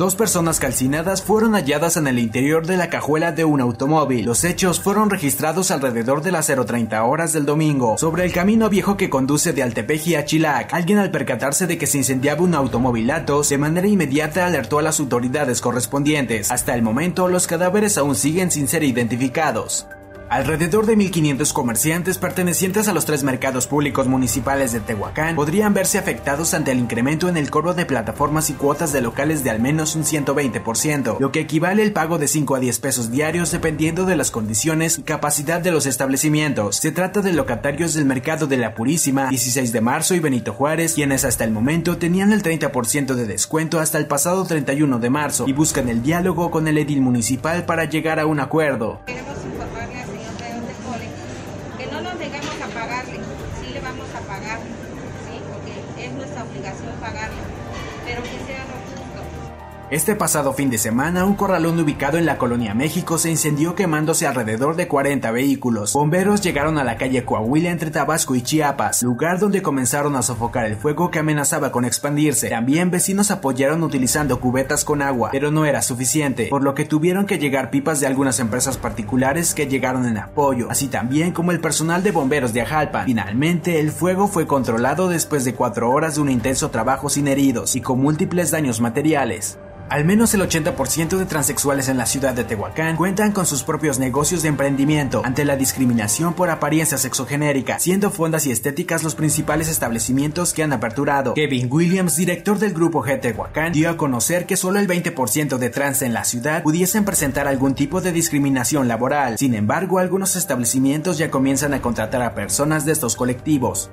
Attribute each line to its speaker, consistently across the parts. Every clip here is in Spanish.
Speaker 1: Dos personas calcinadas fueron halladas en el interior de la cajuela de un automóvil. Los hechos fueron registrados alrededor de las 0.30 horas del domingo, sobre el camino viejo que conduce de Altepeji a Chilac. Alguien al percatarse de que se incendiaba un automovilato, de manera inmediata alertó a las autoridades correspondientes. Hasta el momento, los cadáveres aún siguen sin ser identificados. Alrededor de 1.500 comerciantes pertenecientes a los tres mercados públicos municipales de Tehuacán podrían verse afectados ante el incremento en el cobro de plataformas y cuotas de locales de al menos un 120%, lo que equivale al pago de 5 a 10 pesos diarios dependiendo de las condiciones y capacidad de los establecimientos. Se trata de locatarios del mercado de la Purísima, 16 de marzo y Benito Juárez, quienes hasta el momento tenían el 30% de descuento hasta el pasado 31 de marzo y buscan el diálogo con el edil municipal para llegar a un acuerdo
Speaker 2: sí le vamos a pagar, ¿sí? porque es nuestra obligación pagarle, pero que sea lo
Speaker 1: este pasado fin de semana, un corralón ubicado en la colonia México se incendió quemándose alrededor de 40 vehículos. Bomberos llegaron a la calle Coahuila entre Tabasco y Chiapas, lugar donde comenzaron a sofocar el fuego que amenazaba con expandirse. También vecinos apoyaron utilizando cubetas con agua, pero no era suficiente, por lo que tuvieron que llegar pipas de algunas empresas particulares que llegaron en apoyo, así también como el personal de bomberos de Ajalpa. Finalmente, el fuego fue controlado después de cuatro horas de un intenso trabajo sin heridos y con múltiples daños materiales. Al menos el 80% de transexuales en la ciudad de Tehuacán cuentan con sus propios negocios de emprendimiento ante la discriminación por apariencia sexogenérica, siendo fondas y estéticas los principales establecimientos que han aperturado. Kevin Williams, director del grupo G Tehuacán, dio a conocer que solo el 20% de trans en la ciudad pudiesen presentar algún tipo de discriminación laboral. Sin embargo, algunos establecimientos ya comienzan a contratar a personas de estos colectivos.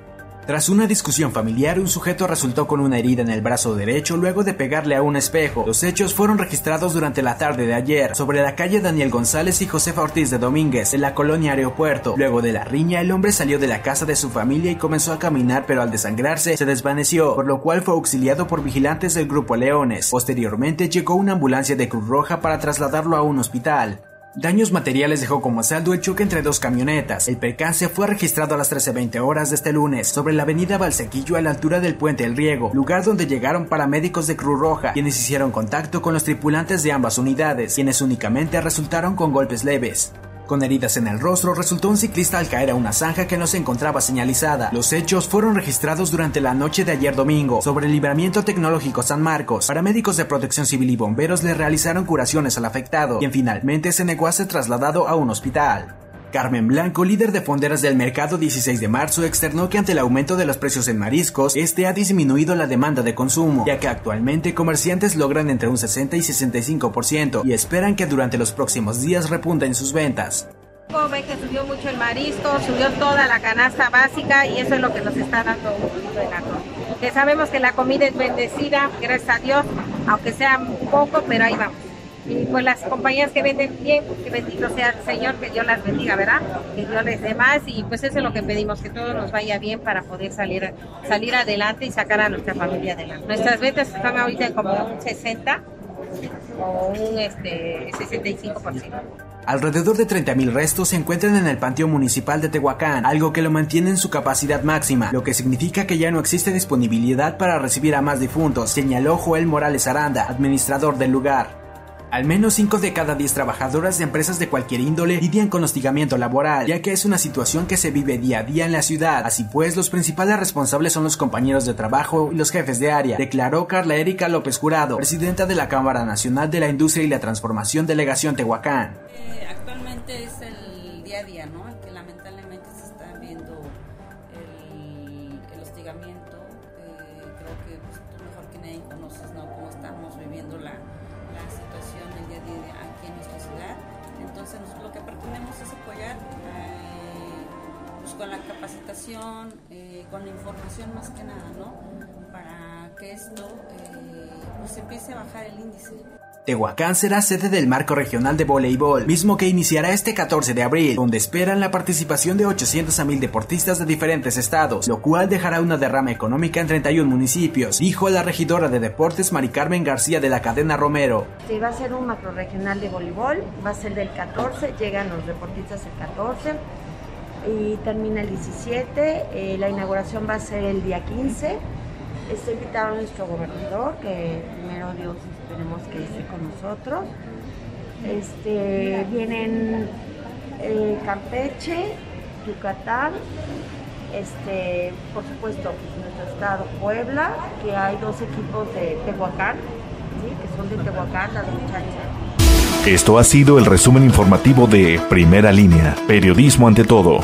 Speaker 1: Tras una discusión familiar, un sujeto resultó con una herida en el brazo derecho luego de pegarle a un espejo. Los hechos fueron registrados durante la tarde de ayer, sobre la calle Daniel González y Josefa Ortiz de Domínguez, en la colonia Aeropuerto. Luego de la riña, el hombre salió de la casa de su familia y comenzó a caminar, pero al desangrarse se desvaneció, por lo cual fue auxiliado por vigilantes del grupo Leones. Posteriormente llegó una ambulancia de Cruz Roja para trasladarlo a un hospital. Daños materiales dejó como saldo el choque entre dos camionetas. El percance fue registrado a las 13.20 horas de este lunes sobre la avenida Valsequillo a la altura del puente El Riego, lugar donde llegaron paramédicos de Cruz Roja, quienes hicieron contacto con los tripulantes de ambas unidades, quienes únicamente resultaron con golpes leves. Con heridas en el rostro, resultó un ciclista al caer a una zanja que no se encontraba señalizada. Los hechos fueron registrados durante la noche de ayer domingo sobre el libramiento tecnológico San Marcos. Paramédicos de protección civil y bomberos le realizaron curaciones al afectado, quien finalmente se negó a ser trasladado a un hospital. Carmen Blanco, líder de fonderas del mercado 16 de marzo, externó que ante el aumento de los precios en mariscos, este ha disminuido la demanda de consumo, ya que actualmente comerciantes logran entre un 60 y 65% y esperan que durante los próximos días repunten sus ventas.
Speaker 2: Ve que subió mucho el marisco, subió toda la canasta básica y eso es lo que nos está dando un poquito de la Que sabemos que la comida es bendecida, gracias a Dios, aunque sea poco, pero ahí vamos y pues las compañías que venden bien, que bendito sea el Señor, que Dios las bendiga, ¿verdad? Que Dios les dé más y pues eso es lo que pedimos, que todo nos vaya bien para poder salir, salir adelante y sacar a nuestra familia adelante. Nuestras ventas están ahorita como un 60 o un este, 65%.
Speaker 1: Alrededor de 30.000 restos se encuentran en el Panteón Municipal de Tehuacán, algo que lo mantiene en su capacidad máxima, lo que significa que ya no existe disponibilidad para recibir a más difuntos, señaló Joel Morales Aranda, administrador del lugar. Al menos 5 de cada 10 trabajadoras de empresas de cualquier índole lidian con hostigamiento laboral, ya que es una situación que se vive día a día en la ciudad. Así pues, los principales responsables son los compañeros de trabajo y los jefes de área, declaró Carla Erika López Jurado, presidenta de la Cámara Nacional de la Industria y la Transformación Delegación Tehuacán.
Speaker 3: Eh, actualmente es el día a día, ¿no? Que lamentablemente se está viendo el, hostigamiento. Eh, creo que pues, mejor que nadie conoces, ¿no? Cómo estamos viviendo la situación el día a día aquí en nuestra ciudad. Entonces lo que pretendemos es apoyar eh, pues, con la capacitación, eh, con la información más que nada, ¿no? Para que esto eh, pues empiece a bajar el índice.
Speaker 1: Tehuacán será sede del marco regional de voleibol, mismo que iniciará este 14 de abril, donde esperan la participación de 800 a 1000 deportistas de diferentes estados, lo cual dejará una derrama económica en 31 municipios, dijo la regidora de deportes Mari Carmen García de la cadena Romero.
Speaker 4: Sí, va a ser un macro regional de voleibol, va a ser del 14, llegan los deportistas el 14 y termina el 17, eh, la inauguración va a ser el día 15 Está invitado nuestro gobernador, que primero Dios esperemos que esté con nosotros. Este, vienen eh, Campeche, Yucatán, este, por supuesto, pues, nuestro estado Puebla, que hay dos equipos de Tehuacán, que son de Tehuacán, las muchachas.
Speaker 5: Esto ha sido el resumen informativo de Primera Línea, Periodismo ante todo.